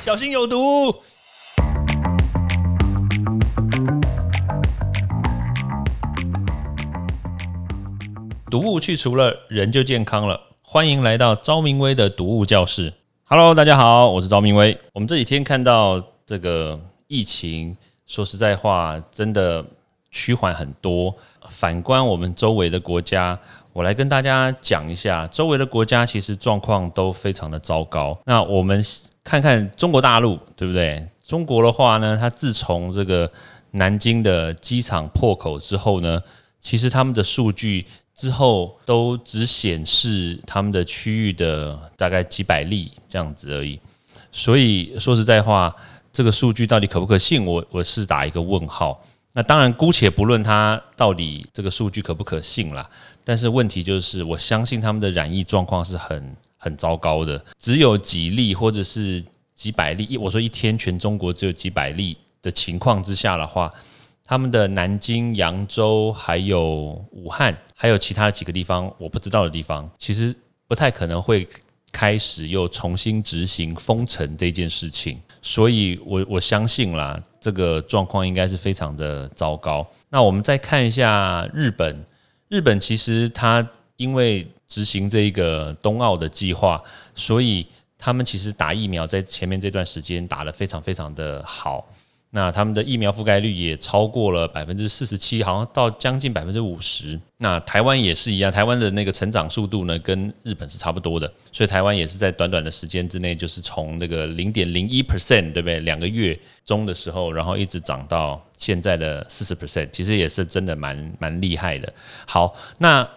小心有毒。毒物去除了，人就健康了。欢迎来到昭明威的毒物教室。Hello，大家好，我是昭明威。我们这几天看到这个疫情，说实在话，真的趋缓很多。反观我们周围的国家，我来跟大家讲一下，周围的国家其实状况都非常的糟糕。那我们看看中国大陆，对不对？中国的话呢，它自从这个南京的机场破口之后呢，其实他们的数据。之后都只显示他们的区域的大概几百例这样子而已，所以说实在话，这个数据到底可不可信，我我是打一个问号。那当然姑且不论它到底这个数据可不可信啦，但是问题就是，我相信他们的染疫状况是很很糟糕的，只有几例或者是几百例，我说一天全中国只有几百例的情况之下的话。他们的南京、扬州，还有武汉，还有其他几个地方我不知道的地方，其实不太可能会开始又重新执行封城这件事情，所以我我相信啦，这个状况应该是非常的糟糕。那我们再看一下日本，日本其实它因为执行这一个冬奥的计划，所以他们其实打疫苗在前面这段时间打得非常非常的好。那他们的疫苗覆盖率也超过了百分之四十七，好像到将近百分之五十。那台湾也是一样，台湾的那个成长速度呢，跟日本是差不多的，所以台湾也是在短短的时间之内，就是从那个零点零一 percent，对不对？两个月中的时候，然后一直涨到现在的四十 percent，其实也是真的蛮蛮厉害的。好，那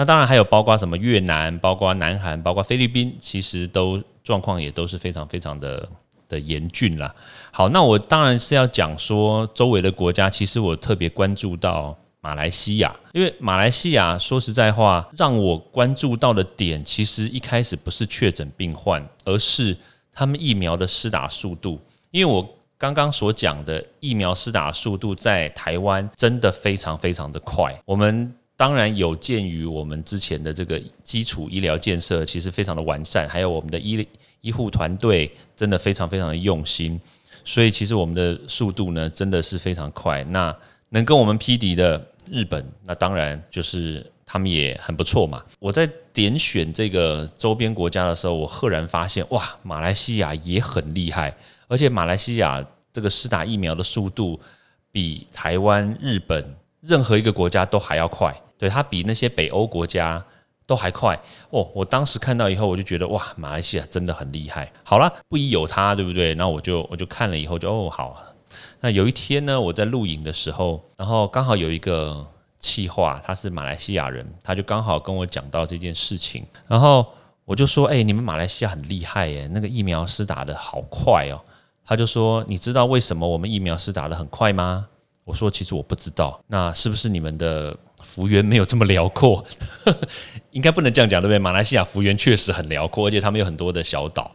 那当然还有包括什么越南、包括南韩、包括菲律宾，其实都状况也都是非常非常的。的严峻啦。好，那我当然是要讲说周围的国家，其实我特别关注到马来西亚，因为马来西亚说实在话，让我关注到的点，其实一开始不是确诊病患，而是他们疫苗的施打速度。因为我刚刚所讲的疫苗施打速度，在台湾真的非常非常的快。我们当然有鉴于我们之前的这个基础医疗建设，其实非常的完善，还有我们的医医护团队真的非常非常的用心，所以其实我们的速度呢真的是非常快。那能跟我们匹敌的日本，那当然就是他们也很不错嘛。我在点选这个周边国家的时候，我赫然发现，哇，马来西亚也很厉害，而且马来西亚这个施打疫苗的速度比台湾、日本任何一个国家都还要快。对，它比那些北欧国家。都还快哦！我当时看到以后，我就觉得哇，马来西亚真的很厉害。好了，不宜有他，对不对？那我就我就看了以后就哦好。那有一天呢，我在录影的时候，然后刚好有一个气话，他是马来西亚人，他就刚好跟我讲到这件事情，然后我就说：哎，你们马来西亚很厉害耶，那个疫苗施打的好快哦。他就说：你知道为什么我们疫苗施打的很快吗？我说：其实我不知道。那是不是你们的？幅员没有这么辽阔，应该不能这样讲，对不对？马来西亚幅员确实很辽阔，而且他们有很多的小岛，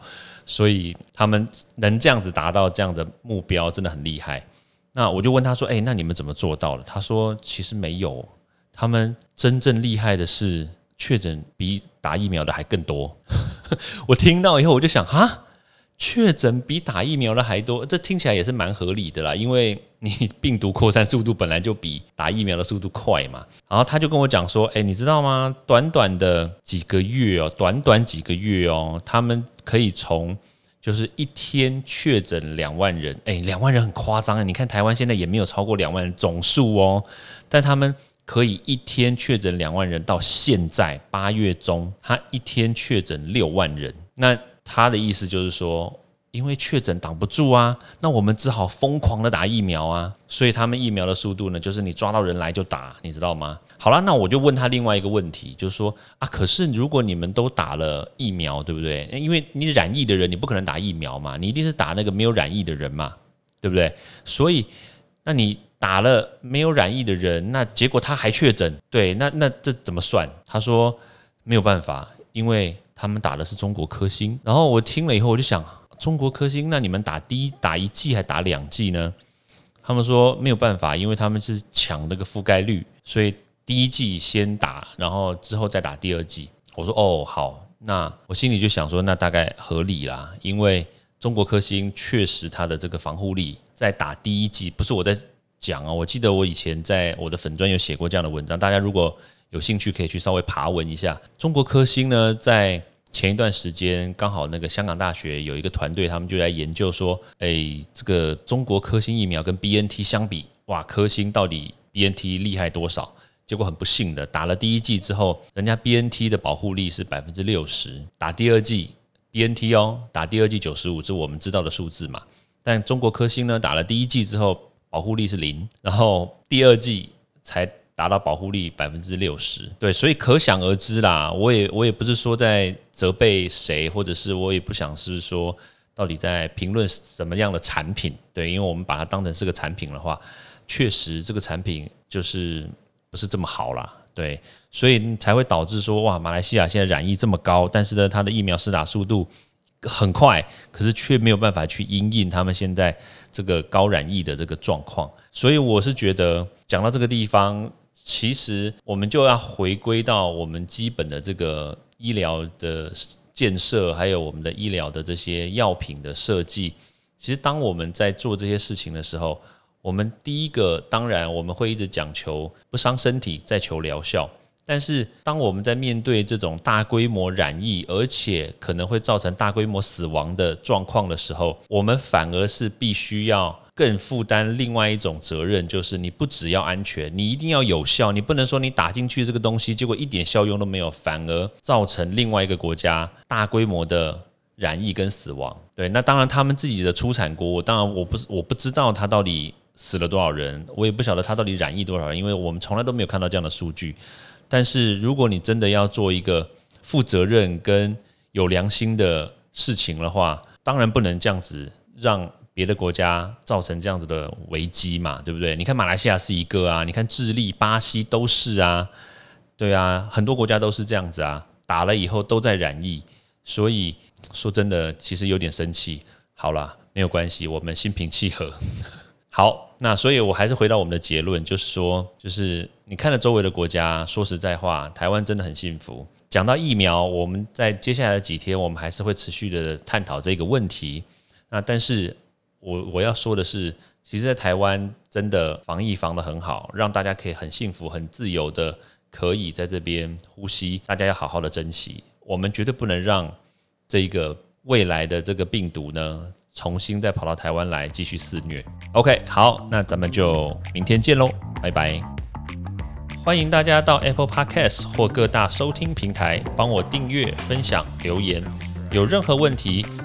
所以他们能这样子达到这样的目标，真的很厉害。那我就问他说：“哎，那你们怎么做到了？”他说：“其实没有，他们真正厉害的是确诊比打疫苗的还更多。”我听到以后，我就想哈。确诊比打疫苗的还多，这听起来也是蛮合理的啦，因为你病毒扩散速度本来就比打疫苗的速度快嘛。然后他就跟我讲说：“哎，你知道吗？短短的几个月哦，短短几个月哦，他们可以从就是一天确诊两万人，哎，两万人很夸张啊！你看台湾现在也没有超过两万人总数哦，但他们可以一天确诊两万人，到现在八月中，他一天确诊六万人，那。”他的意思就是说，因为确诊挡不住啊，那我们只好疯狂的打疫苗啊。所以他们疫苗的速度呢，就是你抓到人来就打，你知道吗？好了，那我就问他另外一个问题，就是说啊，可是如果你们都打了疫苗，对不对？因为你染疫的人，你不可能打疫苗嘛，你一定是打那个没有染疫的人嘛，对不对？所以，那你打了没有染疫的人，那结果他还确诊，对，那那这怎么算？他说没有办法，因为。他们打的是中国科兴，然后我听了以后，我就想，中国科兴，那你们打第一打一剂还打两剂呢？他们说没有办法，因为他们是抢那个覆盖率，所以第一剂先打，然后之后再打第二剂。我说哦好，那我心里就想说，那大概合理啦，因为。中国科兴确实它的这个防护力在打第一季，不是我在讲啊，我记得我以前在我的粉专有写过这样的文章，大家如果有兴趣可以去稍微爬文一下。中国科兴呢，在前一段时间刚好那个香港大学有一个团队，他们就在研究说，哎，这个中国科兴疫苗跟 B N T 相比，哇，科兴到底 B N T 厉害多少？结果很不幸的，打了第一剂之后，人家 B N T 的保护力是百分之六十，打第二剂 B N T 哦，打第二剂九十五，这是我们知道的数字嘛。但中国科兴呢，打了第一剂之后，保护力是零，然后第二剂才达到保护力百分之六十。对，所以可想而知啦。我也我也不是说在责备谁，或者是我也不想是说到底在评论什么样的产品。对，因为我们把它当成是个产品的话，确实这个产品就是。不是这么好啦，对，所以才会导致说哇，马来西亚现在染疫这么高，但是呢，它的疫苗施打速度很快，可是却没有办法去因应他们现在这个高染疫的这个状况。所以我是觉得，讲到这个地方，其实我们就要回归到我们基本的这个医疗的建设，还有我们的医疗的这些药品的设计。其实当我们在做这些事情的时候，我们第一个，当然我们会一直讲求不伤身体，再求疗效。但是，当我们在面对这种大规模染疫，而且可能会造成大规模死亡的状况的时候，我们反而是必须要更负担另外一种责任，就是你不只要安全，你一定要有效。你不能说你打进去这个东西，结果一点效用都没有，反而造成另外一个国家大规模的染疫跟死亡。对，那当然他们自己的出产国，当然我不我不知道他到底。死了多少人？我也不晓得他到底染疫多少人，因为我们从来都没有看到这样的数据。但是如果你真的要做一个负责任跟有良心的事情的话，当然不能这样子让别的国家造成这样子的危机嘛，对不对？你看马来西亚是一个啊，你看智利、巴西都是啊，对啊，很多国家都是这样子啊，打了以后都在染疫，所以说真的其实有点生气。好了，没有关系，我们心平气和。好，那所以我还是回到我们的结论，就是说，就是你看了周围的国家，说实在话，台湾真的很幸福。讲到疫苗，我们在接下来的几天，我们还是会持续的探讨这个问题。那但是我我要说的是，其实，在台湾真的防疫防得很好，让大家可以很幸福、很自由的可以在这边呼吸。大家要好好的珍惜，我们绝对不能让这一个未来的这个病毒呢。重新再跑到台湾来继续肆虐。OK，好，那咱们就明天见喽，拜拜！欢迎大家到 Apple Podcast 或各大收听平台帮我订阅、分享、留言。有任何问题